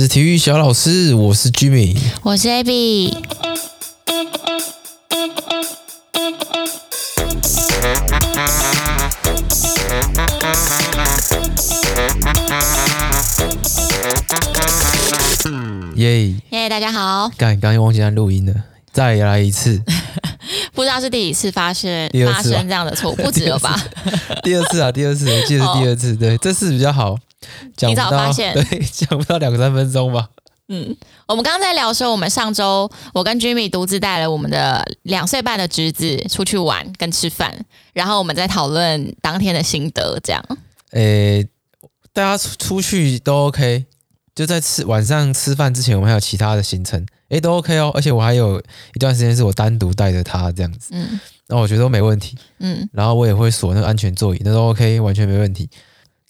是体育小老师，我是 Jimmy，我是 Abby。耶耶，大家好！刚刚忘记按录音了，再来一次。不知道是第几次发生发生这样的错误，不止了吧？第二次啊，第二次，我记得是第二次。Oh. 对，这次比较好。提早发现，对，讲不到两三分钟吧。嗯，我们刚刚在聊说，我们上周我跟 Jimmy 独自带了我们的两岁半的侄子出去玩跟吃饭，然后我们在讨论当天的心得，这样。诶，大家出出去都 OK，就在吃晚上吃饭之前，我们还有其他的行程，诶，都 OK 哦。而且我还有一段时间是我单独带着他这样子，嗯，那我觉得都没问题，嗯，然后我也会锁那个安全座椅，那都 OK，完全没问题。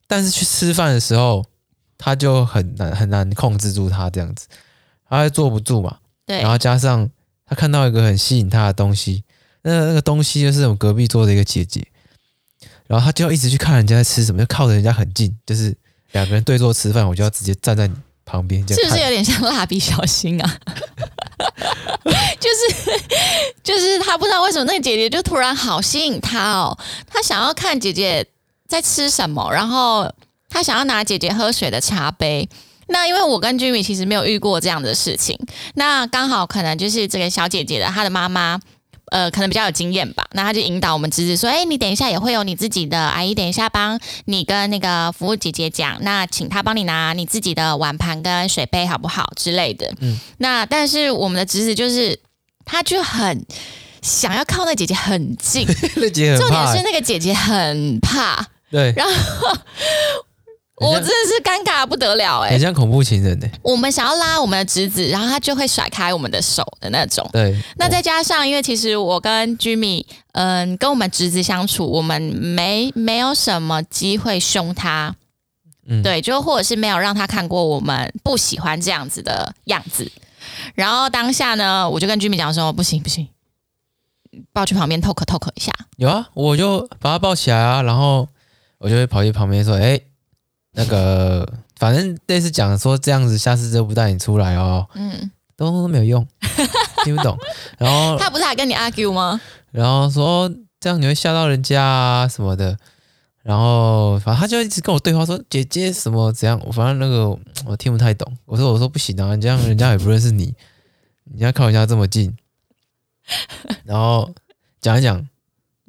但是去吃饭的时候，他就很难很难控制住他这样子，他会坐不住嘛。对。然后加上他看到一个很吸引他的东西，那那个东西就是我们隔壁桌的一个姐姐，然后他就要一直去看人家在吃什么，就靠着人家很近，就是两个人对坐吃饭，我就要直接站在你旁边，这样。是不是有点像蜡笔小新啊？就是就是他不知道为什么那个姐姐就突然好吸引他哦，他想要看姐姐。在吃什么？然后他想要拿姐姐喝水的茶杯。那因为我跟 Jimmy 其实没有遇过这样的事情，那刚好可能就是这个小姐姐的她的妈妈，呃，可能比较有经验吧。那她就引导我们侄子说：“哎，你等一下也会有你自己的阿姨，等一下帮你跟那个服务姐姐讲，那请她帮你拿你自己的碗盘跟水杯好不好之类的。”嗯。那但是我们的侄子就是他就很想要靠那姐姐很近，那姐很重点是那个姐姐很怕。对，然后 我真的是尴尬不得了哎、欸，很像恐怖情人呢、欸。我们想要拉我们的侄子，然后他就会甩开我们的手的那种。对，那再加上因为其实我跟 Jimmy，嗯，跟我们侄子相处，我们没没有什么机会凶他，嗯，对，就或者是没有让他看过我们不喜欢这样子的样子。然后当下呢，我就跟 Jimmy 讲说，不行不行，抱去旁边 talk talk 一下。有啊，我就把他抱起来啊，然后。我就会跑去旁边说：“哎、欸，那个，反正类似讲说这样子，下次就不带你出来哦。”嗯，都都没有用，听不懂。然后 他不是还跟你 argue 吗？然后说这样你会吓到人家啊什么的。然后反正他就一直跟我对话说：“姐姐什么怎样？”我反正那个我听不太懂。我说：“我说不行啊，这样人家也不认识你，你要靠人家这么近。”然后讲一讲。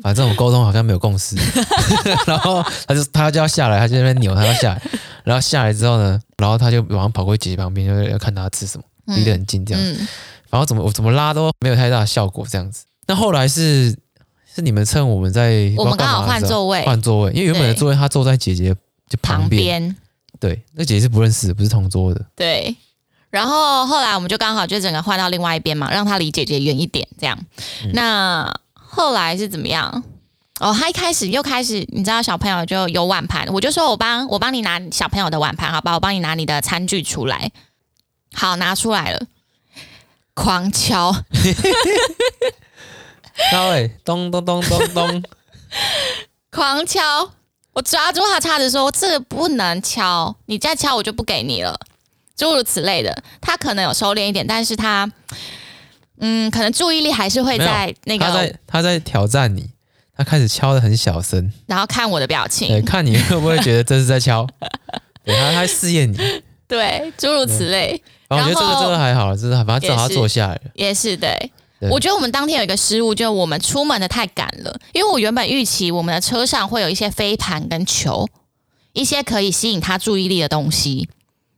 反正我沟通好像没有共识，然后他就他就要下来，他就在那边扭，他要下来，然后下来之后呢，然后他就马上跑过去姐姐旁边，就要看他吃什么，离得很近这样。子，然后怎么我怎么拉都没有太大的效果这样子。那后来是是你们趁我们在我们刚好换座位，换座位，因为原本的座位他坐在姐姐就旁边，对，那姐姐是不认识的，不是同桌的，对。然后后来我们就刚好就整个换到另外一边嘛，让他离姐姐远一点这样，那。后来是怎么样？哦，他一开始又开始，你知道小朋友就有碗盘，我就说我帮我帮你拿小朋友的碗盘，好吧？我帮你拿你的餐具出来。好，拿出来了，狂敲，敲哎，咚咚咚咚咚，狂敲！我抓住他叉子说：“这个不能敲，你再敲我就不给你了。”诸如此类的，他可能有收敛一点，但是他。嗯，可能注意力还是会在那个。他在他在挑战你，他开始敲的很小声，然后看我的表情，对，看你会不会觉得这是在敲，对，他他试验你，对，诸如此类。然后我觉得这个这个还好，就是反正找他坐下来也是对。我觉得我们当天有一个失误，就是我们出门的太赶了，因为我原本预期我们的车上会有一些飞盘跟球，一些可以吸引他注意力的东西，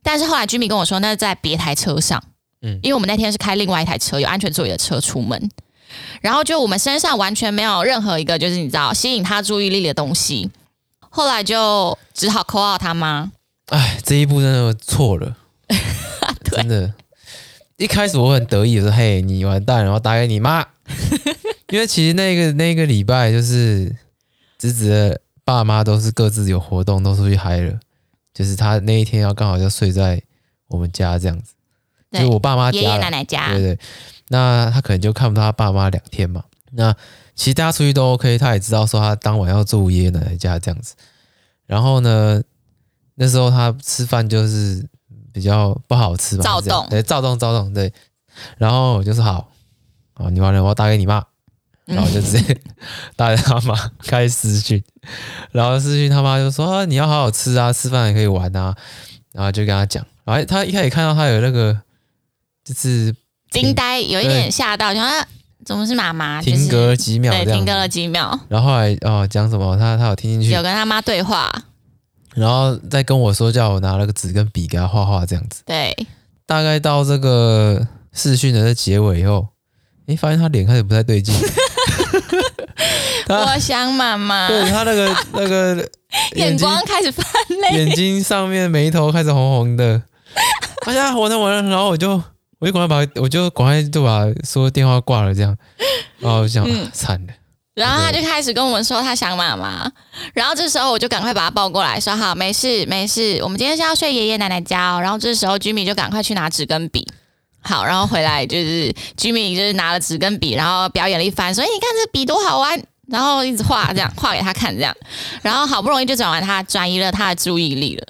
但是后来 Jimmy 跟我说，那是在别台车上。嗯，因为我们那天是开另外一台车，有安全座椅的车出门，然后就我们身上完全没有任何一个就是你知道吸引他注意力的东西，后来就只好 call 他妈。哎，这一步真的错了，对真的。一开始我很得意的说：“嘿，你完蛋，然后打给你妈。”因为其实那个那个礼拜就是侄子的爸妈都是各自有活动，都出去嗨了，就是他那一天要刚好就睡在我们家这样子。就我爸妈家，爷爷奶奶家，对对，那他可能就看不到他爸妈两天嘛。那其实大家出去都 OK，他也知道说他当晚要住爷爷奶奶家这样子。然后呢，那时候他吃饭就是比较不好吃嘛，躁动，对，躁动，躁动，对。然后我就说好，啊，你完了，我要打给你妈，然后就直接打给他妈，开私讯，然后私讯他妈就说啊，你要好好吃啊，吃饭也可以玩啊，然后就跟他讲，然后他一开始看到他有那个就是惊呆，有一点吓到，想他怎么是妈妈？停格了几秒，对，停格了几秒，然后后来哦讲什么，他他有听进去，有跟他妈对话。然后再跟我说，叫我拿了个纸跟笔给他画画，这样子。对，大概到这个视讯的结尾以后，诶，发现他脸开始不太对劲。我想妈妈。对他那个 那个眼光开始泛泪，眼睛上面眉头开始红红的。哎呀，完了完了！然后我就我就赶快把我就赶快就把说电话挂了，这样。然后我想，嗯，惨了。然后他就开始跟我们说他想妈妈，然后这时候我就赶快把他抱过来说好，没事没事，我们今天是要睡爷爷奶奶家哦。然后这时候居民就赶快去拿纸跟笔，好，然后回来就是居民就是拿了纸跟笔，然后表演了一番，所以你看这笔多好玩，然后一直画这样画给他看这样，然后好不容易就转完他转移了他的注意力了，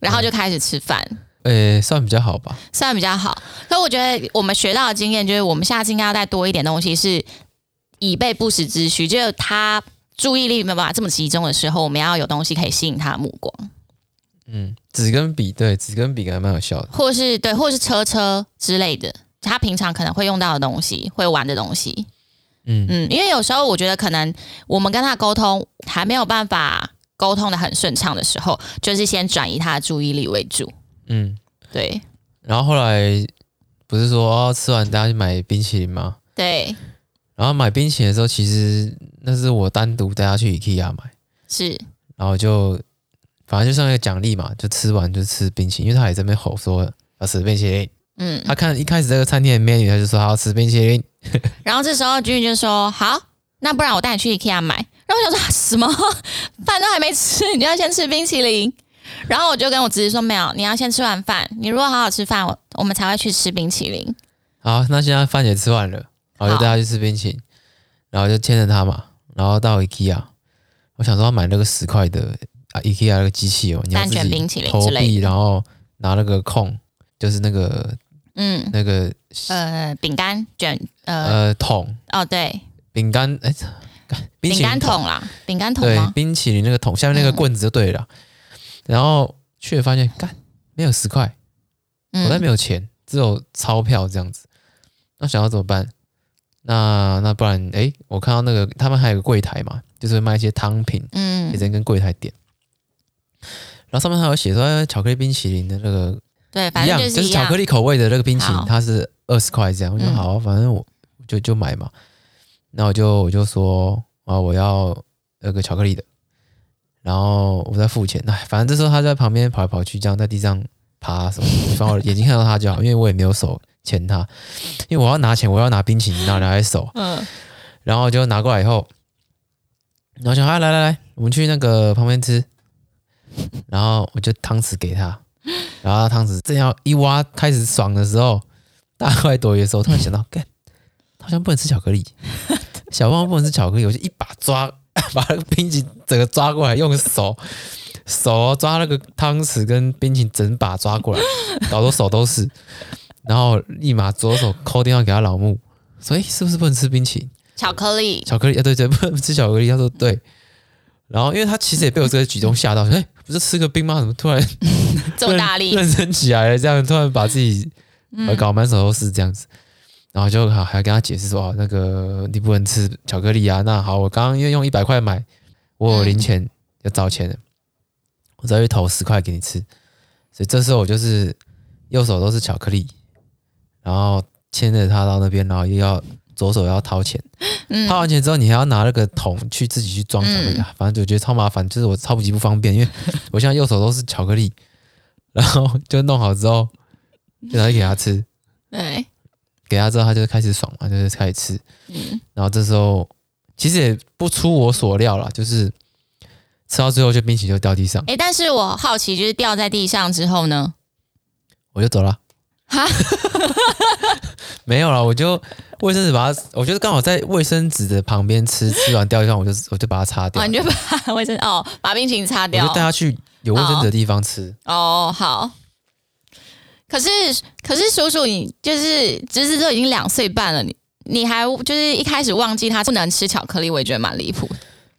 然后就开始吃饭，呃，算比较好吧，算比较好。所以我觉得我们学到的经验就是，我们下次应该要再多一点东西是。以备不时之需，就是他注意力没有办法这么集中的时候，我们要有东西可以吸引他的目光。嗯，纸跟笔，对，纸跟笔还蛮有效的。或是对，或是车车之类的，他平常可能会用到的东西，会玩的东西。嗯嗯，因为有时候我觉得可能我们跟他沟通还没有办法沟通的很顺畅的时候，就是先转移他的注意力为主。嗯，对。然后后来不是说、哦、吃完大家去买冰淇淋吗？对。然后买冰淇淋的时候，其实那是我单独带他去 IKEA 买，是，然后就反正就像一个奖励嘛，就吃完就吃冰淇淋，因为他也在那边吼说要吃冰淇淋，嗯，他看一开始这个餐厅的 menu，他就说他要吃冰淇淋，然后这时候君君就说好，那不然我带你去 IKEA 买，然后我想说什么？饭都还没吃，你就要先吃冰淇淋，然后我就跟我侄子说没有，你要先吃完饭，你如果好好吃饭，我我们才会去吃冰淇淋。好，那现在饭也吃完了。然后就带他去吃冰淇淋，然后就牵着他嘛，然后到 IKEA，我想说要买那个十块的啊 IKEA 那个机器哦，你要自己投币，然后拿那个空，就是那个嗯。那个呃饼干卷呃。呃桶。哦对，饼干哎饼干桶啦，饼干桶对冰淇淋那个桶下面那个棍子就对了，然后却发现干没有十块，口袋没有钱，只有钞票这样子，那想要怎么办？那那不然，诶、欸，我看到那个他们还有个柜台嘛，就是卖一些汤品，嗯，也在跟柜台点。然后上面还有写说巧克力冰淇淋的那个，对，反正就是，就是巧克力口味的那个冰淇淋，它是二十块这样。我就好，反正我就就买嘛。那我就我就说啊，我要那个巧克力的，然后我在付钱。哎，反正这时候他在旁边跑来跑去，这样在地上爬什么，反正我眼睛看到他就好，因为我也没有手。牵他，因为我要拿钱，我要拿冰淇淋，拿拿在手，嗯，然后就拿过来以后，然后想，啊，来来来，我们去那个旁边吃，然后我就汤匙给他，然后汤匙正要一挖开始爽的时候，大快朵颐的时候，突然想到，干，好像不能吃巧克力，小胖不能吃巧克力，我就一把抓，把那个冰淇淋整个抓过来，用手 手抓那个汤匙跟冰淇淋整把抓过来，搞得手都是。然后立马左手抠电话给他老母，说：“诶，是不是不能吃冰淇淋？巧克力，巧克力啊，对对，不能吃巧克力。”他说：“对。”然后因为他其实也被我这个举动吓到，诶，不是吃个冰吗？怎么突然这么大力认真起来了？这样突然把自己搞满手都是这样子，然后就好还跟他解释说：“哦，那个你不能吃巧克力啊。”那好，我刚刚因为用一百块买，我有零钱要找钱的，我再去投十块给你吃。所以这时候我就是右手都是巧克力。然后牵着他到那边，然后又要左手要掏钱，嗯、掏完钱之后，你还要拿那个桶去自己去装巧克力，嗯、反正就觉得超麻烦，就是我超级不方便，因为我现在右手都是巧克力，然后就弄好之后，就拿去给他吃，对，给他之后他就开始爽嘛，就是开始吃，嗯，然后这时候其实也不出我所料啦，就是吃到最后就冰淇淋就掉地上，哎，但是我好奇就是掉在地上之后呢，我就走了。哈，没有了，我就卫生纸把它，我觉得刚好在卫生纸的旁边吃，吃完掉地上，我就我就把它擦掉。你就把卫生哦，把冰淇淋擦掉，我就带他去有卫生纸的地方吃。哦，好。可是可是叔叔，你就是侄子都已经两岁半了，你你还就是一开始忘记他不能吃巧克力，我也觉得蛮离谱。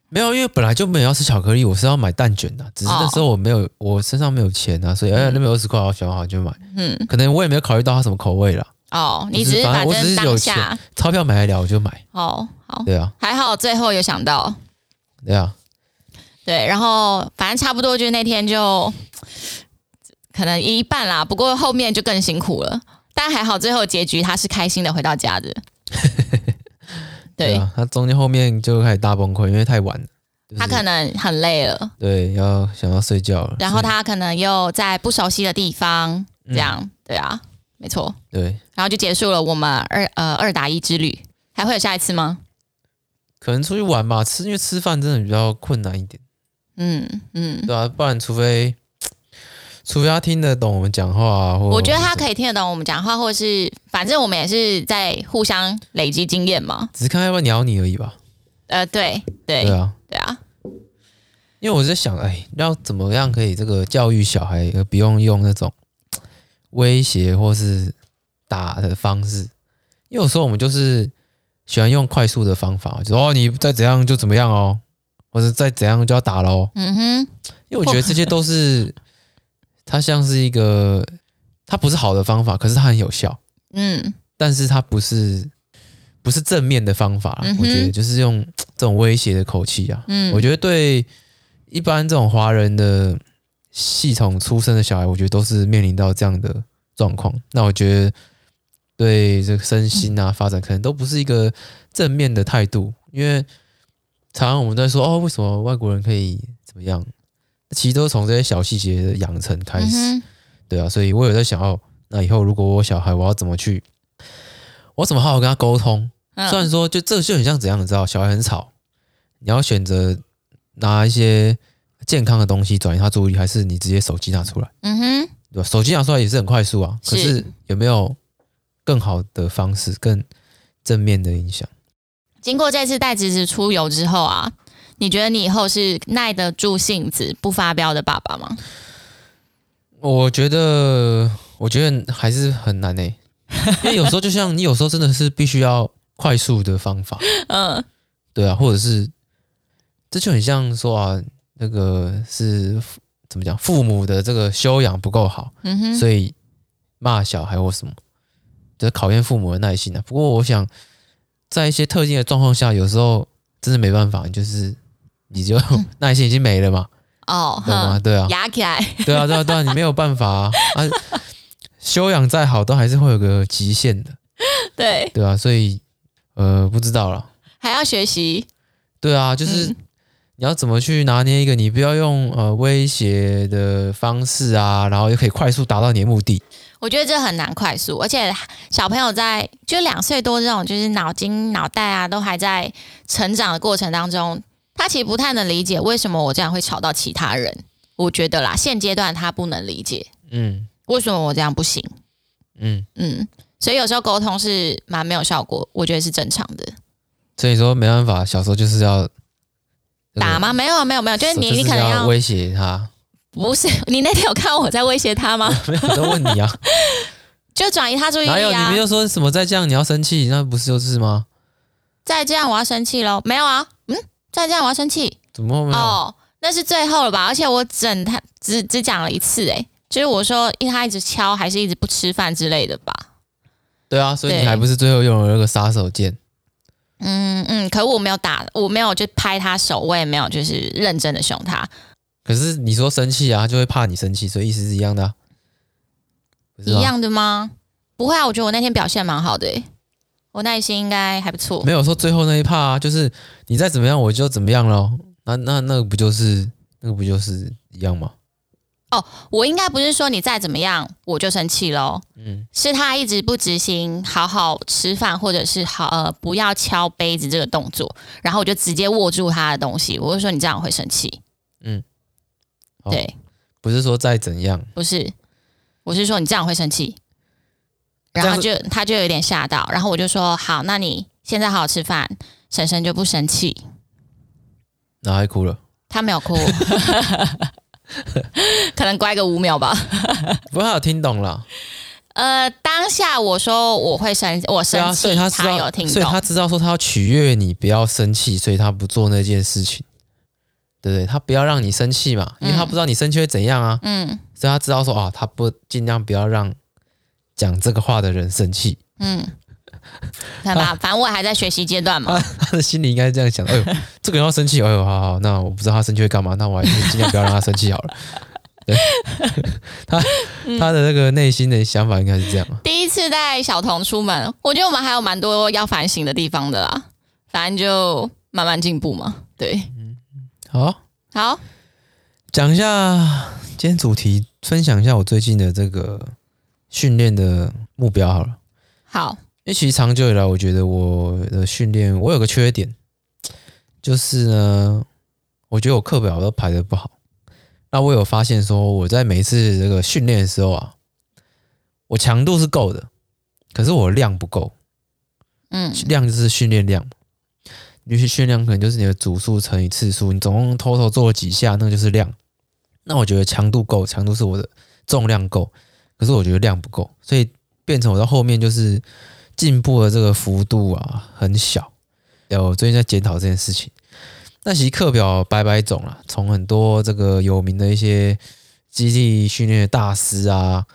没有，因为本来就没有要吃巧克力，我是要买蛋卷的，只是那时候我没有，哦、我身上没有钱啊，所以哎，那边二十块，我想好就买。嗯，可能我也没有考虑到它什么口味啦。哦，你只是反正我只是有钱，钞票买得了我就买。哦，好，对啊，还好最后有想到。对啊，对，然后反正差不多就那天就可能一半啦，不过后面就更辛苦了，但还好最后结局他是开心的回到家的。对，对啊，他中间后面就开始大崩溃，因为太晚了。就是、他可能很累了，对，要想要睡觉了。然后他可能又在不熟悉的地方，这样，嗯、对啊，没错，对。然后就结束了我们二呃二打一之旅，还会有下一次吗？可能出去玩吧，吃因为吃饭真的比较困难一点。嗯嗯，对啊，不然除非。除非他听得懂我们讲话，啊或我觉得他可以听得懂我们讲话，或是反正我们也是在互相累积经验嘛。只是看要不要鸟你而已吧。呃，对对对啊，对啊。因为我在想，哎，要怎么样可以这个教育小孩，而不用用那种威胁或是打的方式。因为有时候我们就是喜欢用快速的方法，就说哦，你再怎样就怎么样哦，或者再怎样就要打喽。嗯哼。因为我觉得这些都是。它像是一个，它不是好的方法，可是它很有效。嗯，但是它不是不是正面的方法。嗯、我觉得就是用 这种威胁的口气啊。嗯，我觉得对一般这种华人的系统出生的小孩，我觉得都是面临到这样的状况。那我觉得对这个身心啊发展，可能都不是一个正面的态度。因为常常我们在说哦，为什么外国人可以怎么样？其实都是从这些小细节的养成开始，嗯、对啊，所以我有在想哦，那以后如果我小孩，我要怎么去，我怎么好好跟他沟通？嗯、虽然说，就这个就很像怎样，你知道，小孩很吵，你要选择拿一些健康的东西转移他注意力，还是你直接手机拿出来？嗯哼，对吧？手机拿出来也是很快速啊，是可是有没有更好的方式，更正面的影响？经过这次带侄子出游之后啊。你觉得你以后是耐得住性子不发飙的爸爸吗？我觉得，我觉得还是很难诶、欸，因为有时候就像你有时候真的是必须要快速的方法，嗯，对啊，或者是这就很像说啊，那个是怎么讲，父母的这个修养不够好，嗯哼，所以骂小孩或什么，就是考验父母的耐心啊。不过我想，在一些特定的状况下，有时候真的没办法，就是。你就 耐心已经没了嘛？哦，懂吗？对啊，压起来。对啊，对啊，对啊，你没有办法啊！啊修养再好，都还是会有个极限的。对，对啊，所以呃，不知道了，还要学习。对啊，就是你要怎么去拿捏一个，你不要用呃威胁的方式啊，然后又可以快速达到你的目的。我觉得这很难快速，而且小朋友在就两岁多这种，就是脑筋脑袋啊都还在成长的过程当中。他其实不太能理解为什么我这样会吵到其他人，我觉得啦，现阶段他不能理解，嗯，为什么我这样不行，嗯嗯，所以有时候沟通是蛮没有效果，我觉得是正常的。所以说没办法，小时候就是要打吗？没有没有没有，就是你你可能要，威胁他，不是 你那天有看我在威胁他吗？没有，我在问你啊，就转移他注意力啊。你没有说什么再这样你要生气，那不是就是吗？再这样我要生气喽？没有啊，嗯。再这样我要生气？怎么会没有？哦，那是最后了吧？而且我整他只只讲了一次，诶，就是我说因为他一直敲，还是一直不吃饭之类的吧？对啊，所以你还不是最后用了那个杀手锏？嗯嗯，可我没有打，我没有就拍他手，我也没有就是认真的凶他。可是你说生气啊，就会怕你生气，所以意思是一样的啊？一样的吗？不会啊，我觉得我那天表现蛮好的诶。我耐心应该还不错，没有说最后那一趴啊，就是你再怎么样我就怎么样喽。那那那个不就是那个不就是一样吗？哦，我应该不是说你再怎么样我就生气喽。嗯，是他一直不执行好好吃饭或者是好呃不要敲杯子这个动作，然后我就直接握住他的东西，我就说你这样会生气。嗯，对，不是说再怎样，不是，我是说你这样会生气。然后就他就有点吓到，然后我就说好，那你现在好好吃饭，婶婶就不生气。然后还哭了？他没有哭，可能乖个五秒吧。不过他有听懂了。呃，当下我说我会生，我生气，啊、所以他知道他有听懂，所以他知道说他要取悦你，不要生气，所以他不做那件事情，对不对？他不要让你生气嘛，因为他不知道你生气会怎样啊，嗯，所以他知道说啊，他不尽量不要让讲这个话的人生气，嗯，看吧，反正我还在学习阶段嘛，他，他的心里应该是这样想，哎呦，这个人要生气，哎呦，好好，那我不知道他生气会干嘛，那我还是尽量不要让他生气好了。对，他他的那个内心的想法应该是这样。第一次带小童出门，我觉得我们还有蛮多要反省的地方的啦。反正就慢慢进步嘛。对，嗯，好，好，讲一下今天主题，分享一下我最近的这个训练的目标好了。好，因为其实长久以来，我觉得我的训练我有个缺点，就是呢，我觉得我课表都排的不好。那我有发现说，我在每一次这个训练的时候啊，我强度是够的，可是我量不够。嗯，量就是训练量，你去训练可能就是你的组数乘以次数，你总共 total 做了几下，那个就是量。那我觉得强度够，强度是我的重量够，可是我觉得量不够，所以变成我到后面就是进步的这个幅度啊很小。我最近在检讨这件事情。那其实课表百百种啦，从很多这个有名的一些基地训练的大师啊，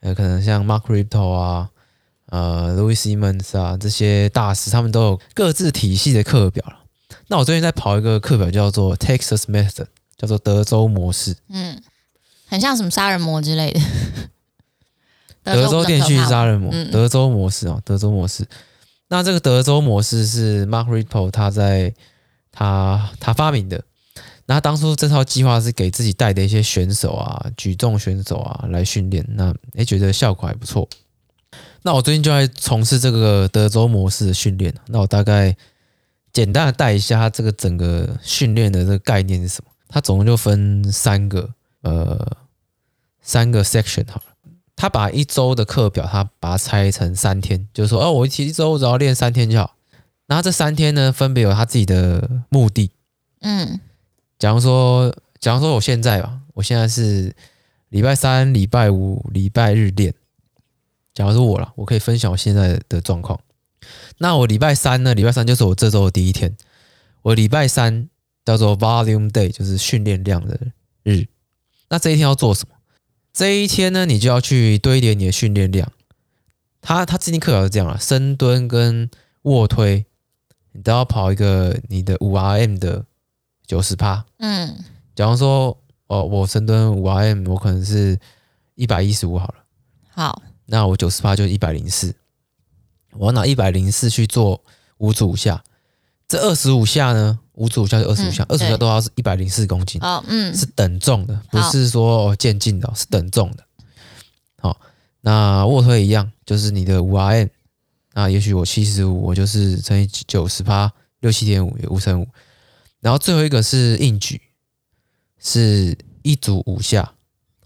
呃，可能像 Mark Riptor 啊，呃，Louis Simmons 啊这些大师，他们都有各自体系的课表。那我最近在跑一个课表，叫做 Texas Method，叫做德州模式。嗯，很像什么杀人魔之类的。德州电锯杀人魔，德州模式哦，德州模式。那这个德州模式是 Mark Rippetoe 他在他他发明的，那他当初这套计划是给自己带的一些选手啊，举重选手啊来训练，那欸觉得效果还不错。那我最近就在从事这个德州模式的训练，那我大概简单的带一下他这个整个训练的这个概念是什么？它总共就分三个呃三个 section 好了。他把一周的课表，他把它拆成三天，就是说，哦，我一一周只要练三天就好。然后这三天呢，分别有他自己的目的。嗯，假如说，假如说我现在吧，我现在是礼拜三、礼拜五、礼拜日练。假如说我了，我可以分享我现在的状况。那我礼拜三呢？礼拜三就是我这周的第一天。我礼拜三叫做 Volume Day，就是训练量的日。那这一天要做什么？这一天呢，你就要去堆叠你的训练量。他他制定课表是这样啊，深蹲跟卧推。你都要跑一个你的五 RM 的九十趴，嗯，假如说哦，我深蹲五 RM，我可能是一百一十五好了，好，那我九十趴就是一百零四，我要拿一百零四去做五组五下，这二十五下呢，五组五下就二十五下，二十五下都要是一百零四公斤，哦，嗯，是等重的，不是说渐进的，是等重的，好，那卧推一样，就是你的五 RM。那也许我七十五，我就是乘以九十趴，六七点五，五乘五。然后最后一个是硬举，是一组五下，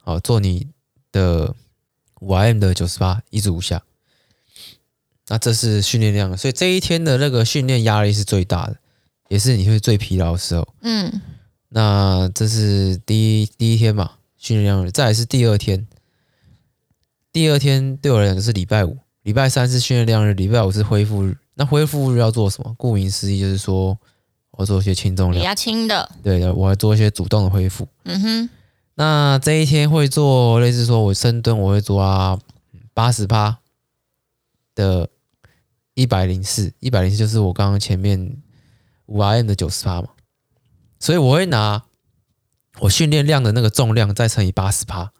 好，做你的五 RM 的九十八，一组五下。那这是训练量，所以这一天的那个训练压力是最大的，也是你会最疲劳的时候。嗯，那这是第一第一天嘛，训练量，再来是第二天。第二天对我来讲是礼拜五。礼拜三是训练量日，礼拜五是恢复日。那恢复日要做什么？顾名思义，就是说我做一些轻重量，比较轻的。对的，我要做一些主动的恢复。嗯哼。那这一天会做类似说，我深蹲我会做啊八十趴的一百零四，一百零四就是我刚刚前面五 RM 的九十趴嘛。所以我会拿我训练量的那个重量再乘以八十趴。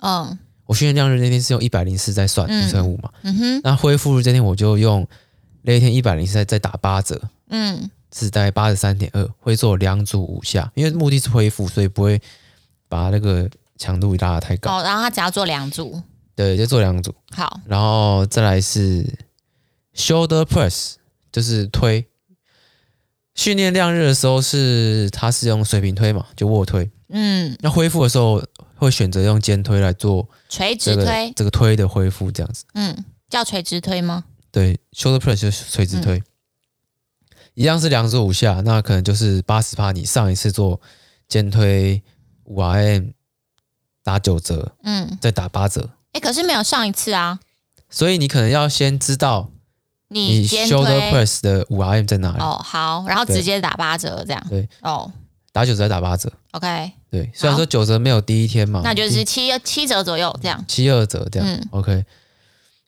嗯。我训练量日那天是用一百零四在算五乘五嘛，嗯哼，那恢复日这天我就用那一天一百零四再再打八折，嗯，是大概八十三点二，会做两组五下，因为目的是恢复，所以不会把那个强度拉得太高。哦，然后他只要做两组，对，就做两组。好，然后再来是 shoulder press，就是推。训练量日的时候是它是用水平推嘛，就卧推，嗯，那恢复的时候。会选择用肩推来做垂直推，这个推的恢复这样子。嗯，叫垂直推吗？对，shoulder press 就是垂直推，嗯、一样是两组五下，那可能就是八十趴。你上一次做肩推五 RM 打九折，嗯，再打八折。哎，可是没有上一次啊。所以你可能要先知道你 shoulder press 的五 RM 在哪里。哦，好，然后直接打八折这样。对，哦，打九折打八折。OK。对，虽然说九折没有第一天嘛，那就是七七折左右这样。七二折这样。嗯、OK。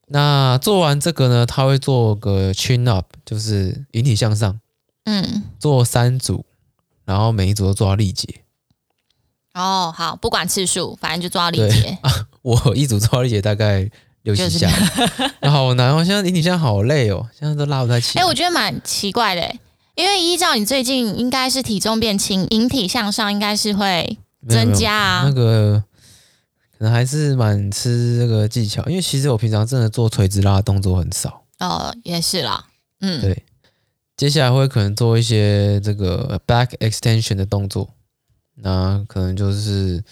那做完这个呢，他会做个 chin up，就是引体向上。嗯。做三组，然后每一组都做到力竭。哦，好，不管次数，反正就做到力竭。啊，我一组做到力竭大概六七下，好难哦。现在引体向上好累哦，现在都拉不太起。哎、欸，我觉得蛮奇怪的，因为依照你最近应该是体重变轻，引体向上应该是会增加啊。那个可能还是蛮吃这个技巧，因为其实我平常真的做垂直拉的动作很少。哦，也是啦，嗯，对。接下来会可能做一些这个 back extension 的动作。那可能就是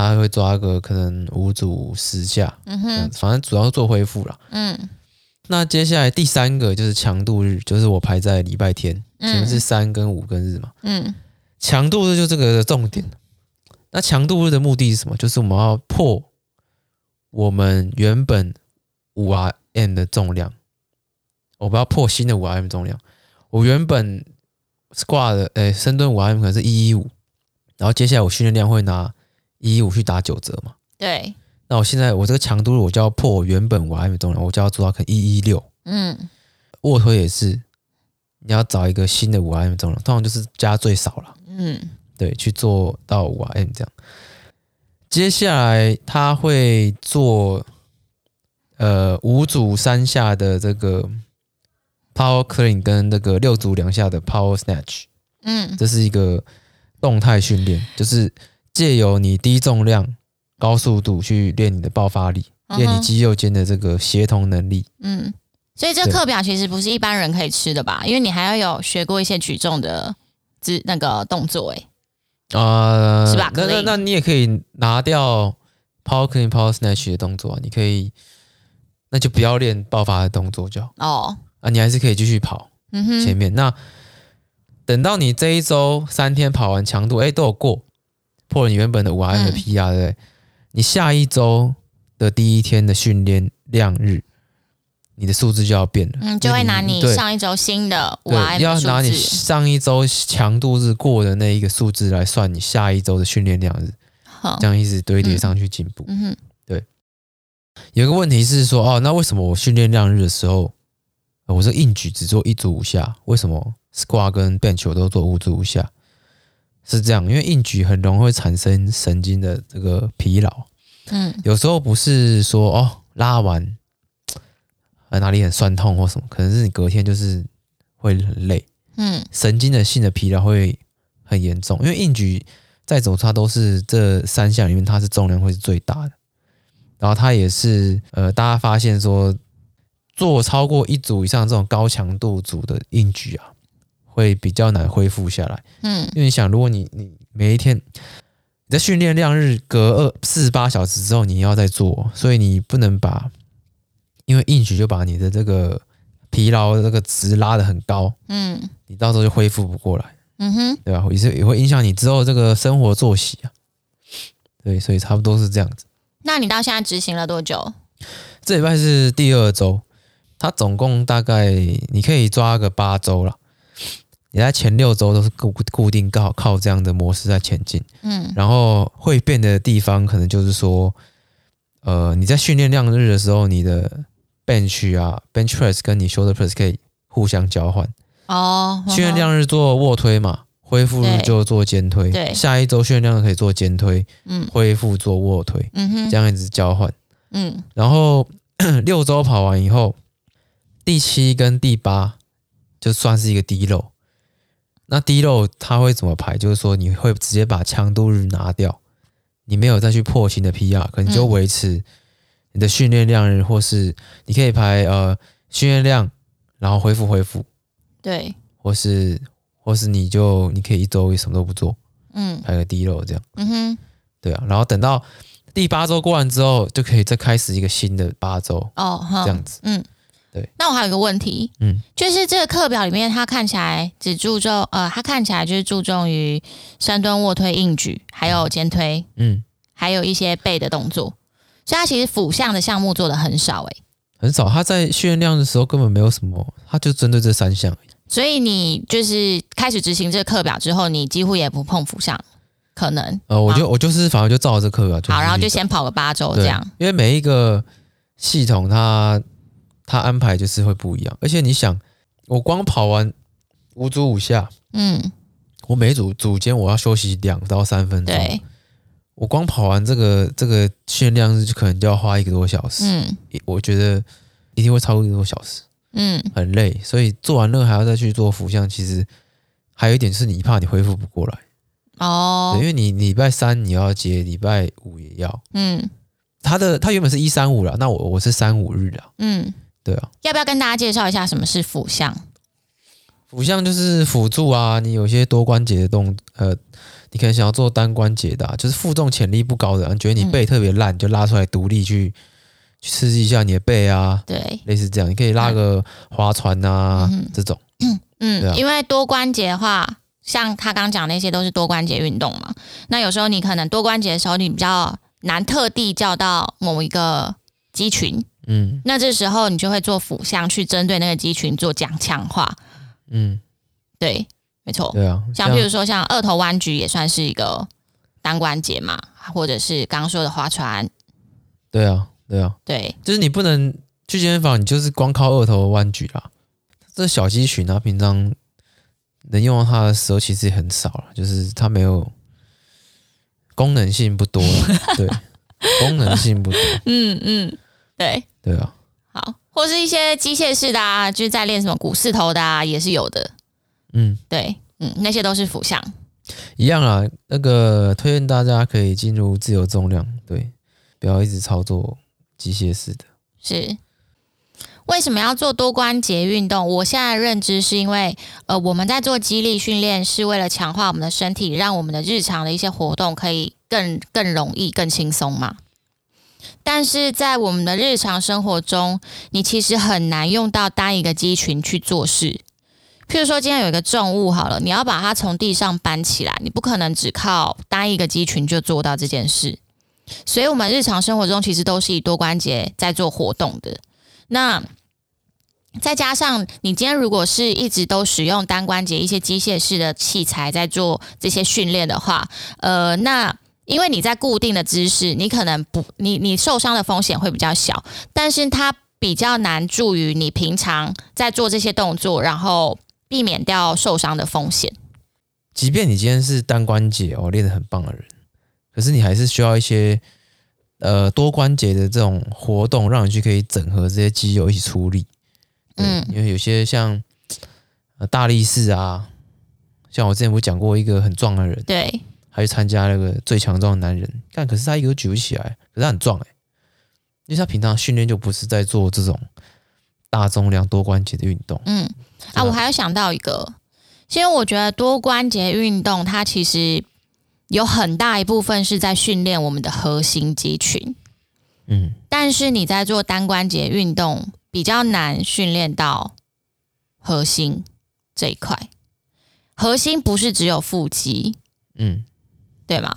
他会抓个可能五组十下，嗯哼，反正主要是做恢复啦。嗯，那接下来第三个就是强度日，就是我排在礼拜天，前面是三跟五跟日嘛。嗯，强度日就这个重点。那强度日的目的是什么？就是我们要破我们原本五 RM 的重量，我们要破新的五 RM 重量。我原本 squat 的，诶，深蹲五 RM 可能是一一五。然后接下来我训练量会拿一一五去打九折嘛？对。那我现在我这个强度我就要破我原本五 RM 重量，我就要做到可能一一六。嗯。卧推也是，你要找一个新的五 RM 重量，通常就是加最少了。嗯。对，去做到五 RM 这样。接下来他会做呃五组三下的这个 power clean 跟那个六组两下的 power snatch。嗯。这是一个。动态训练就是借由你低重量、高速度去练你的爆发力，练你肌肉间的这个协同能力。嗯，所以这课表其实不是一般人可以吃的吧？因为你还要有学过一些举重的姿那个动作，哎，啊，是吧？那那那你也可以拿掉 power clean、power snatch 的动作，你可以那就不要练爆发的动作就好。哦，啊，你还是可以继续跑。嗯哼，前面那。等到你这一周三天跑完强度，哎，都有过破了你原本的五 RM 的 PR，对不对？你下一周的第一天的训练量日，你的数字就要变了。嗯，就会拿你上一周新的五 RM 要拿你上一周强度日过的那一个数字来算你下一周的训练量日，这样一直堆叠上去进步。嗯哼，对。有个问题是说，哦，那为什么我训练量日的时候，我是硬举只做一组五下？为什么？squat 跟 bench 我都做五组五下，是这样，因为硬举很容易会产生神经的这个疲劳。嗯，有时候不是说哦拉完，呃哪里很酸痛或什么，可能是你隔天就是会很累。嗯，神经的性的疲劳会很严重，因为硬举再怎么它都是这三项里面它是重量会是最大的，然后它也是呃大家发现说做超过一组以上这种高强度组的硬举啊。会比较难恢复下来，嗯，因为你想，如果你你每一天你的训练量日隔二四十八小时之后你要再做，所以你不能把，因为硬举就把你的这个疲劳的这个值拉得很高，嗯，你到时候就恢复不过来，嗯哼，对吧？也是也会影响你之后这个生活作息啊，对，所以差不多是这样子。那你到现在执行了多久？这礼拜是第二周，它总共大概你可以抓个八周了。你在前六周都是固固定靠靠这样的模式在前进，嗯，然后会变的地方可能就是说，呃，你在训练量日的时候，你的 bench 啊，bench press 跟你 shoulder press 可以互相交换。哦。训练量日做卧推嘛，恢复日就做肩推，对，下一周训练量可以做肩推，嗯，恢复做卧推，嗯哼，这样一直交换，嗯，然后 六周跑完以后，第七跟第八就算是一个 deload。那 deload 它会怎么排？就是说你会直接把强度日拿掉，你没有再去破新的 PR，可能就维持你的训练量日，或是你可以排呃训练量，然后恢复恢复，对，或是或是你就你可以一周什么都不做，嗯，排个 deload 这样，嗯哼，对啊，然后等到第八周过完之后，就可以再开始一个新的八周哦，这样子，嗯。对，那我还有一个问题，嗯，就是这个课表里面，它看起来只注重，呃，它看起来就是注重于深蹲、卧推、硬举，还有肩推，嗯，还有一些背的动作，所以它其实辅向的项目做的很少，欸，很少。他在训练量的时候根本没有什么，他就针对这三项。所以你就是开始执行这个课表之后，你几乎也不碰辅项，可能。呃，我就我就是反而就照着这课表就。好，然后就先跑个八周这样。因为每一个系统它它安排就是会不一样，而且你想，我光跑完五组五下，嗯，我每组组间我要休息两到三分钟。对。我光跑完这个这个训练量就可能就要花一个多小时。嗯。我觉得一定会超过一个多小时。嗯，很累，所以做完那个还要再去做辅项，其实还有一点是你怕你恢复不过来哦，因为你礼拜三你要接，礼拜五也要，嗯，他的他原本是一三五了，那我我是三五日了，嗯，对啊，要不要跟大家介绍一下什么是辅项？辅项就是辅助啊，你有些多关节的动，呃，你可能想要做单关节的，啊，就是负重潜力不高的，你觉得你背特别烂，就拉出来独立去。去刺激一下你的背啊，对，类似这样，你可以拉个划船啊，嗯、这种，嗯嗯，啊、因为多关节的话，像他刚讲那些都是多关节运动嘛，那有时候你可能多关节的时候，你比较难特地叫到某一个肌群，嗯，那这时候你就会做辅项去针对那个肌群做讲强化，嗯，对，没错，对啊，像比如说像二头弯举也算是一个单关节嘛，或者是刚刚说的划船，对啊。对啊，对，就是你不能去健身房，你就是光靠二头弯举啦。这小肌群啊，平常能用到它的时候其实也很少了，就是它没有功能性不多，对，功能性不多。嗯嗯，对对啊，好，或是一些机械式的啊，就是在练什么股四头的啊，也是有的。嗯，对，嗯，那些都是辅项。一样啊，那个推荐大家可以进入自由重量，对，不要一直操作。机械式的，是为什么要做多关节运动？我现在认知是因为，呃，我们在做肌力训练是为了强化我们的身体，让我们的日常的一些活动可以更更容易、更轻松嘛。但是在我们的日常生活中，你其实很难用到单一个肌群去做事。譬如说，今天有一个重物好了，你要把它从地上搬起来，你不可能只靠单一个肌群就做到这件事。所以，我们日常生活中其实都是以多关节在做活动的。那再加上你今天如果是一直都使用单关节一些机械式的器材在做这些训练的话，呃，那因为你在固定的姿势，你可能不，你你受伤的风险会比较小，但是它比较难助于你平常在做这些动作，然后避免掉受伤的风险。即便你今天是单关节哦，练得很棒的人。可是你还是需要一些呃多关节的这种活动，让你去可以整合这些肌肉一起出力。嗯，因为有些像呃大力士啊，像我之前不讲过一个很壮的人，对，还去参加那个最强壮的男人，但可是他一个都举不起来，可是他很壮哎、欸，因为他平常训练就不是在做这种大重量多关节的运动。嗯，啊，我还要想到一个，其实我觉得多关节运动它其实。有很大一部分是在训练我们的核心肌群，嗯，但是你在做单关节运动比较难训练到核心这一块。核心不是只有腹肌，嗯，对吗？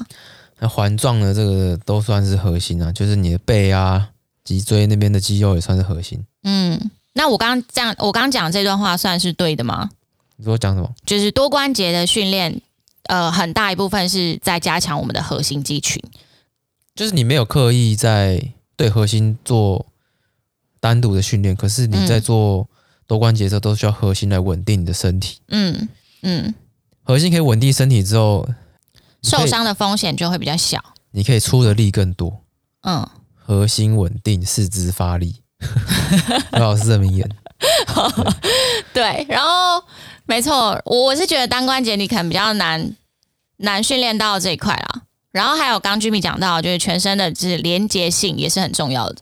那环状的这个都算是核心啊，就是你的背啊、脊椎那边的肌肉也算是核心。嗯，那我刚刚这样，我刚刚讲这段话算是对的吗？你说讲什么？就是多关节的训练。呃，很大一部分是在加强我们的核心肌群，就是你没有刻意在对核心做单独的训练，可是你在做多关节的时候，都需要核心来稳定你的身体。嗯嗯，核心可以稳定身体之后，受伤的风险就会比较小，你可以出的力更多。嗯，核心稳定，四肢发力，刘老师的名言。对，然后。没错，我是觉得单关节你可能比较难难训练到这一块啦。然后还有刚 Jimmy 讲到，就是全身的就是连接性也是很重要的。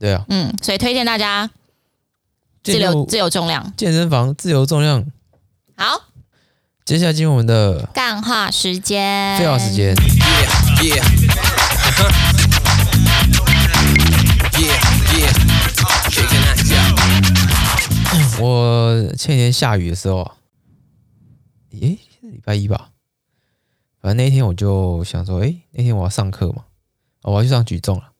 对啊，嗯，所以推荐大家自由自由重量健身房自由重量。好，接下来进入我们的干话时间，废话时间。我前几天下雨的时候啊，诶，礼拜一吧，反正那一天我就想说，诶，那天我要上课嘛，我要去上举重了。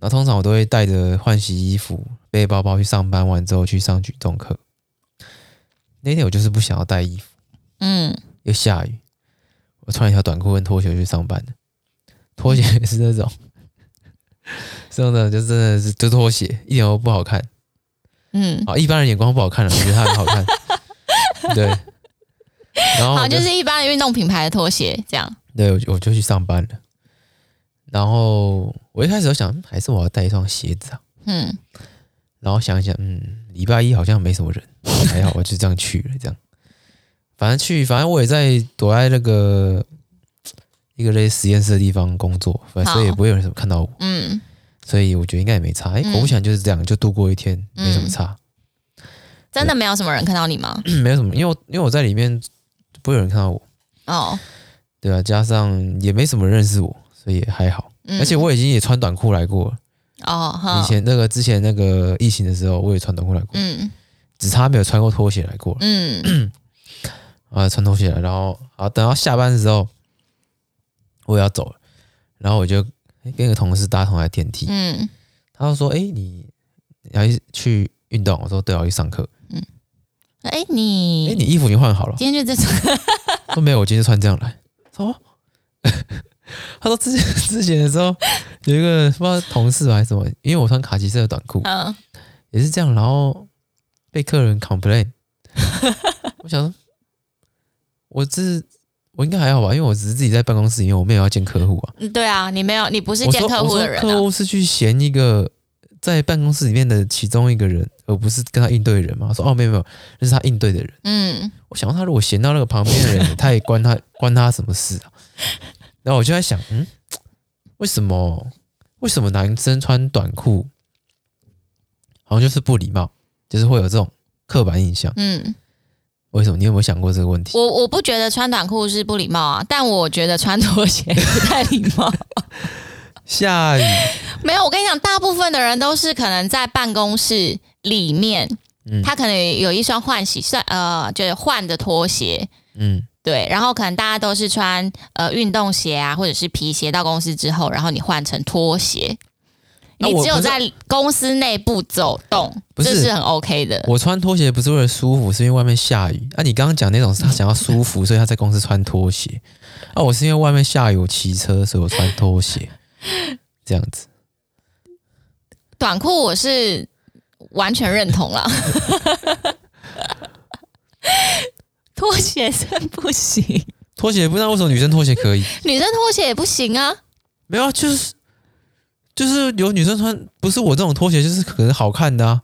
然后通常我都会带着换洗衣服、背包包去上班，完之后去上举重课。那天我就是不想要带衣服，嗯，又下雨，我穿一条短裤跟拖鞋去上班的，拖鞋也是那种，真的就真的是就拖鞋，一点都不好看。嗯，啊，一般人眼光不好看了，我觉得它很好看。对，然后好，就是一般的运动品牌的拖鞋这样。对，我就我就去上班了。然后我一开始我想，还是我要带一双鞋子啊。嗯，然后想一想，嗯，礼拜一好像没什么人，还好，我就这样去了。这样，反正去，反正我也在躲在那个一个类似实验室的地方工作，反正所以也不会有人什么看到我。嗯，所以我觉得应该也没差。哎，果不其然就是这样，就度过一天，没什么差。真的没有什么人看到你吗？没有什么，因为我因为我在里面不会有人看到我。哦，对啊，加上也没什么认识我。所以还好，嗯、而且我已经也穿短裤来过了。哦，以前那个之前那个疫情的时候，我也穿短裤来过。嗯，只差没有穿过拖鞋来过。嗯，啊，穿拖鞋来，然后啊等到下班的时候，我也要走了，然后我就跟一个同事搭同台电梯。嗯，他就说：“哎、欸，你要去运动？”我说：“对，我要去上课。”嗯，哎，你哎，你衣服已经换好了？今天就这穿。说没有，我今天就穿这样来。说。他说之前之前的时候有一个不知道同事还是什么，因为我穿卡其色的短裤，嗯，也是这样，然后被客人 complain。我想说，我这我应该还好吧，因为我只是自己在办公室里面，我没有要见客户啊。对啊，你没有，你不是见客户的人啊。客户是去嫌一个在办公室里面的其中一个人，而不是跟他应对的人嘛。说哦，没有没有，那是他应对的人。嗯，我想说他如果嫌到那个旁边的人，他 也关他关他什么事啊？然后我就在想，嗯，为什么为什么男生穿短裤好像就是不礼貌，就是会有这种刻板印象？嗯，为什么？你有没有想过这个问题？我我不觉得穿短裤是不礼貌啊，但我觉得穿拖鞋不太礼貌。下雨没有，我跟你讲，大部分的人都是可能在办公室里面，嗯，他可能有一双换洗算呃，就是换的拖鞋，嗯。对，然后可能大家都是穿呃运动鞋啊，或者是皮鞋到公司之后，然后你换成拖鞋，你只有在公司内部走动，这是很 OK 的。我穿拖鞋不是为了舒服，是因为外面下雨。啊，你刚刚讲那种是他想要舒服，所以他在公司穿拖鞋。啊，我是因为外面下雨，我骑车，所以我穿拖鞋，这样子。短裤我是完全认同了。拖鞋真不行，拖鞋不知道为什么女生拖鞋可以，女生拖鞋也不行啊？没有，就是就是有女生穿，不是我这种拖鞋，就是可能好看的啊。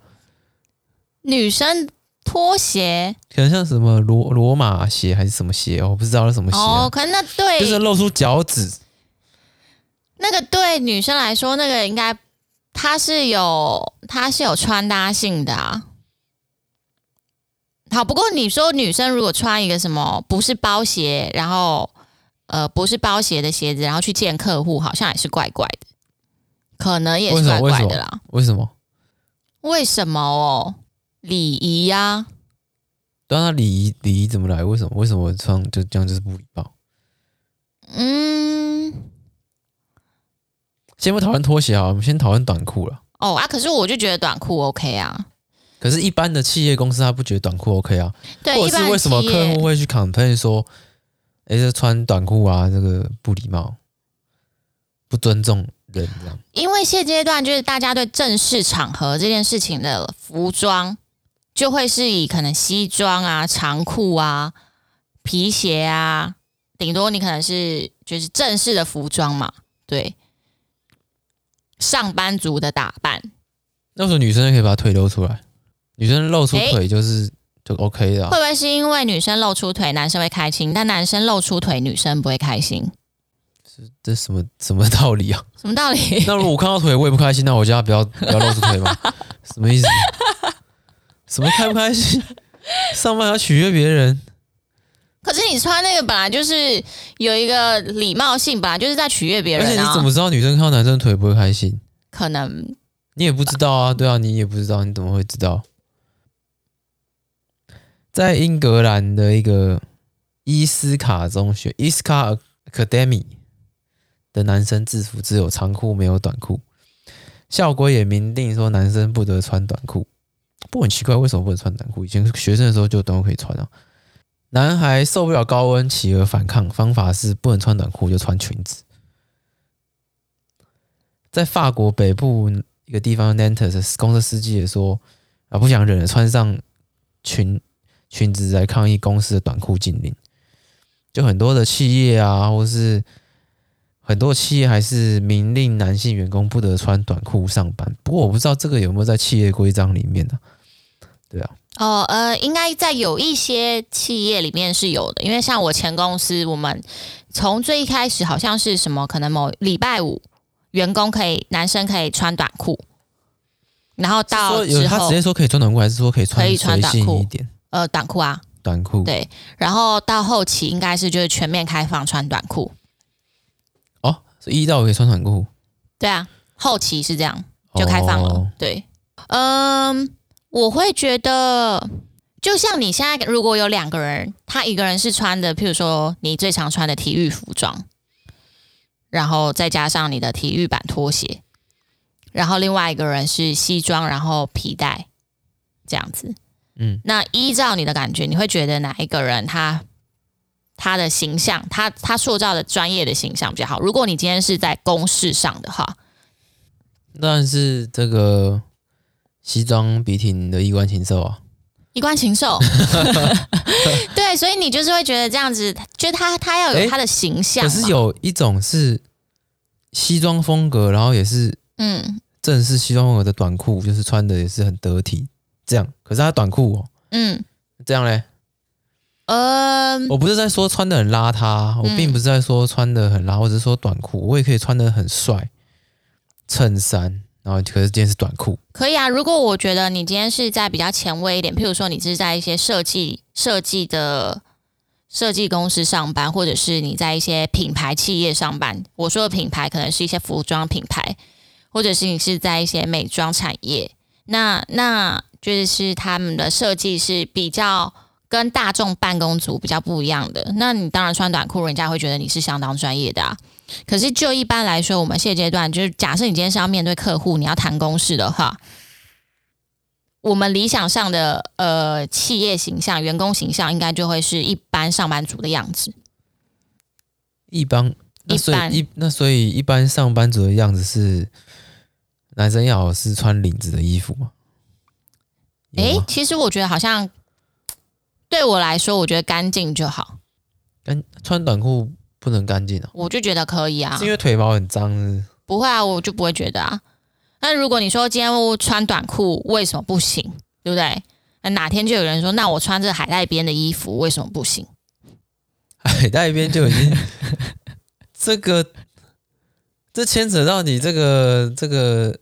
女生拖鞋可能像什么罗罗马鞋还是什么鞋，我不知道是什么鞋啊。哦，可能那对，就是露出脚趾。那个对女生来说，那个应该它是有它是有穿搭性的啊。好，不过你说女生如果穿一个什么不是包鞋，然后呃不是包鞋的鞋子，然后去见客户，好像也是怪怪的，可能也是怪怪的啦。为什么？为什么哦？礼仪呀。当然，礼仪礼仪怎么来？为什么？为什么穿就这样就是不礼貌？嗯，先不讨论拖鞋啊，我们先讨论短裤了。哦啊，可是我就觉得短裤 OK 啊。可是，一般的企业公司他不觉得短裤 OK 啊？对，或者是为什么客户会去 complain 说，哎，这穿短裤啊，这个不礼貌，不尊重人这样？因为现阶段就是大家对正式场合这件事情的服装，就会是以可能西装啊、长裤啊、皮鞋啊，顶多你可能是就是正式的服装嘛，对，上班族的打扮。那时候女生可以把腿露出来。女生露出腿就是就 OK 的。啊，会不会是因为女生露出腿，男生会开心，但男生露出腿，女生不会开心？是这什么什么道理啊？什么道理？那如果我看到腿我也不开心，那我叫他不要不要露出腿吗？什么意思？什么开不开心？上班要取悦别人？可是你穿那个本来就是有一个礼貌性，本来就是在取悦别人。而且你怎么知道女生看到男生腿不会开心？可能你也不知道啊，对啊，你也不知道，你怎么会知道？在英格兰的一个伊斯卡中学 （East Car Academy） 的男生制服只有长裤没有短裤，校规也明定说男生不得穿短裤。不很奇怪，为什么不能穿短裤？以前学生的时候就短裤可以穿啊。男孩受不了高温，企鹅反抗，方法是不能穿短裤就穿裙子。在法国北部一个地方，Nantes 公车司机也说啊，不想忍了，穿上裙裙子来抗议公司的短裤禁令。就很多的企业啊，或是很多企业还是明令男性员工不得穿短裤上班。不过我不知道这个有没有在企业规章里面呢、啊？对啊，哦，呃，应该在有一些企业里面是有的，因为像我前公司，我们从最一开始好像是什么，可能某礼拜五员工可以男生可以穿短裤，然后到之后有他直接说可以穿短裤，还是说可以穿可以穿短裤一点？呃，短裤啊，短裤对，然后到后期应该是就是全面开放穿短裤。一到五可以穿短裤？对啊，后期是这样就开放了。哦、对，嗯。我会觉得，就像你现在如果有两个人，他一个人是穿的，譬如说你最常穿的体育服装，然后再加上你的体育版拖鞋，然后另外一个人是西装，然后皮带这样子，嗯，那依照你的感觉，你会觉得哪一个人他他的形象，他他塑造的专业的形象比较好？如果你今天是在公事上的话，但是这个。西装笔挺的衣冠禽兽啊，衣冠禽兽，对，所以你就是会觉得这样子，就他他要有他的形象。可是有一种是西装风格，然后也是嗯正式西装风格的短裤，就是穿的也是很得体，这样。可是他短裤哦，嗯，这样嘞，嗯，我不是在说穿的很邋遢，我并不是在说穿的很邋，我只是说短裤，我也可以穿的很帅，衬衫。然后可是今天是短裤，可以啊。如果我觉得你今天是在比较前卫一点，譬如说你是在一些设计设计的设计公司上班，或者是你在一些品牌企业上班，我说的品牌可能是一些服装品牌，或者是你是在一些美妆产业，那那就是他们的设计是比较跟大众办公族比较不一样的。那你当然穿短裤，人家会觉得你是相当专业的啊。可是，就一般来说，我们现阶段就是假设你今天是要面对客户，你要谈公事的话，我们理想上的呃企业形象、员工形象，应该就会是一般上班族的样子。一般，一般一那所以一般上班族的样子是男生要是穿领子的衣服吗？诶、欸，其实我觉得好像对我来说，我觉得干净就好。干穿短裤。不能干净啊！我就觉得可以啊，是因为腿毛很脏是不是？不会啊，我就不会觉得啊。那如果你说今天我穿短裤为什么不行？对不对？那哪天就有人说，那我穿着海带边的衣服为什么不行？海带边就已经 这个，这牵扯到你这个这个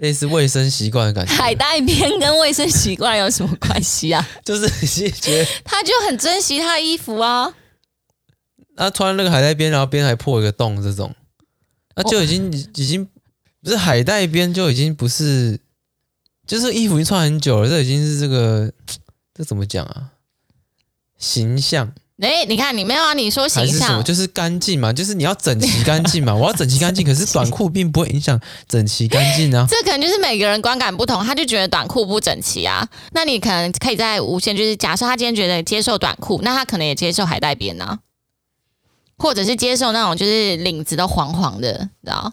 类似卫生习惯的感觉。海带边跟卫生习惯有什么关系啊？就是你觉得他就很珍惜他的衣服啊。他穿那个海带边，然后边还破一个洞，这种，那就已经、oh. 已经不是海带边，就已经不是，就是衣服已经穿很久了，这已经是这个，这怎么讲啊？形象？哎、欸，你看你没有啊？你说形象什么？就是干净嘛，就是你要整齐干净嘛。我要整齐干净，可是短裤并不会影响整齐干净啊。这可能就是每个人观感不同，他就觉得短裤不整齐啊。那你可能可以在无限，就是假设他今天觉得接受短裤，那他可能也接受海带边啊。或者是接受那种就是领子都黄黄的，知道？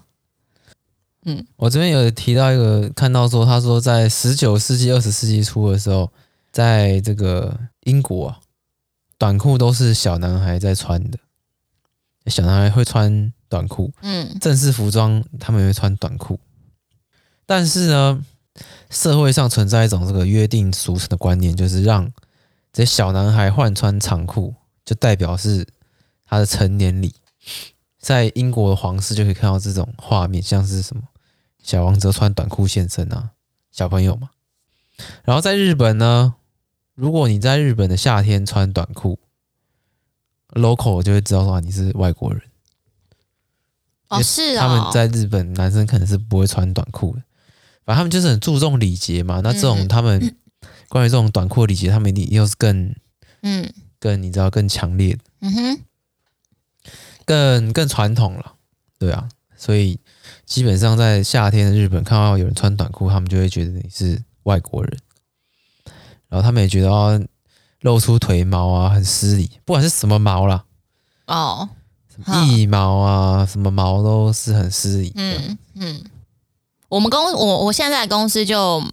嗯，我这边有提到一个，看到说，他说在十九世纪、二十世纪初的时候，在这个英国啊，短裤都是小男孩在穿的，小男孩会穿短裤，嗯，正式服装他们也会穿短裤，但是呢，社会上存在一种这个约定俗成的观念，就是让这些小男孩换穿长裤，就代表是。他的成年礼，在英国的皇室就可以看到这种画面，像是什么小王子穿短裤现身啊，小朋友嘛。然后在日本呢，如果你在日本的夏天穿短裤，local 就会知道说你是外国人。哦，是啊，他们在日本男生可能是不会穿短裤的，反正他们就是很注重礼节嘛。那这种他们 关于这种短裤的礼节，他们一定又是更嗯更你知道更强烈的。嗯哼。更更传统了，对啊，所以基本上在夏天的日本看到有人穿短裤，他们就会觉得你是外国人，然后他们也觉得哦，露出腿毛啊很失礼，不管是什么毛啦，哦，腋毛啊什么毛都是很失礼。嗯嗯，我们公我我现在的公司就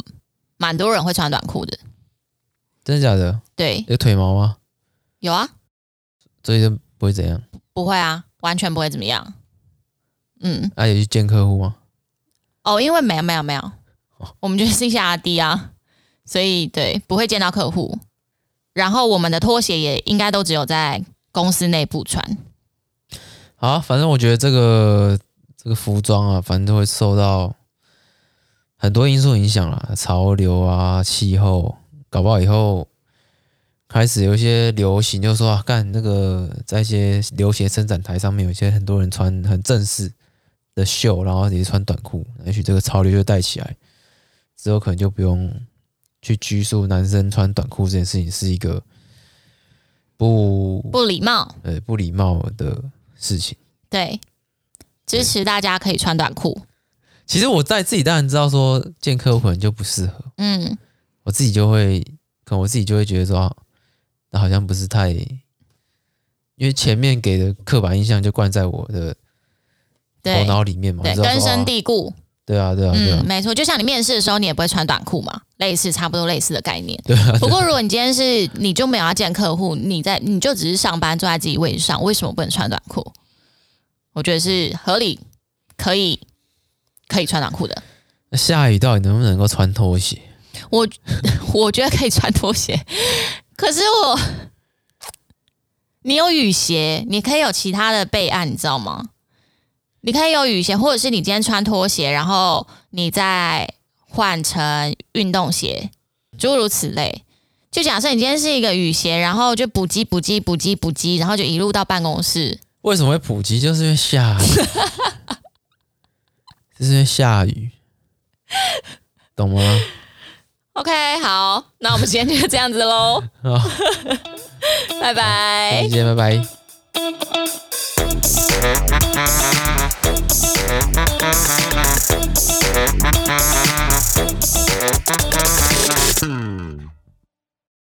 蛮多人会穿短裤的，真的假的？对，有腿毛吗？有啊，所以就不会怎样？不会啊，完全不会怎么样。嗯，那、啊、有去见客户吗？哦，因为没有没有没有，我们就是下阿滴啊，所以对不会见到客户。然后我们的拖鞋也应该都只有在公司内部穿。好，反正我觉得这个这个服装啊，反正都会受到很多因素影响啦，潮流啊、气候，搞不好以后开始有一些流行，就说啊，干那个在一些流行伸展台上面，有一些很多人穿很正式。的秀，然后也穿短裤，也许这个潮流就带起来，之后可能就不用去拘束男生穿短裤这件事情是一个不不礼貌，呃，不礼貌的事情。对，支持大家可以穿短裤。其实我在自己当然知道说见客户可能就不适合，嗯，我自己就会，可能我自己就会觉得说，那好像不是太，因为前面给的刻板印象就灌在我的。头脑里面嘛，对，根深蒂固。对啊，对啊，对啊，嗯，没错。就像你面试的时候，你也不会穿短裤嘛，类似，差不多类似的概念。对啊。不过，如果你今天是你就没有要见客户，你在你就只是上班坐在自己位置上，为什么不能穿短裤？我觉得是合理，可以可以穿短裤的。那下雨到底能不能够穿拖鞋？我 我觉得可以穿拖鞋，可是我你有雨鞋，你可以有其他的备案，你知道吗？你可以有雨鞋，或者是你今天穿拖鞋，然后你再换成运动鞋，诸如此类。就假设你今天是一个雨鞋，然后就补给补给补给补给，然后就一路到办公室。为什么会补给？就是因为下雨，就是因为下雨，懂吗？OK，好，那我们今天就这样子喽。好，拜拜，再见，拜拜。Hmm.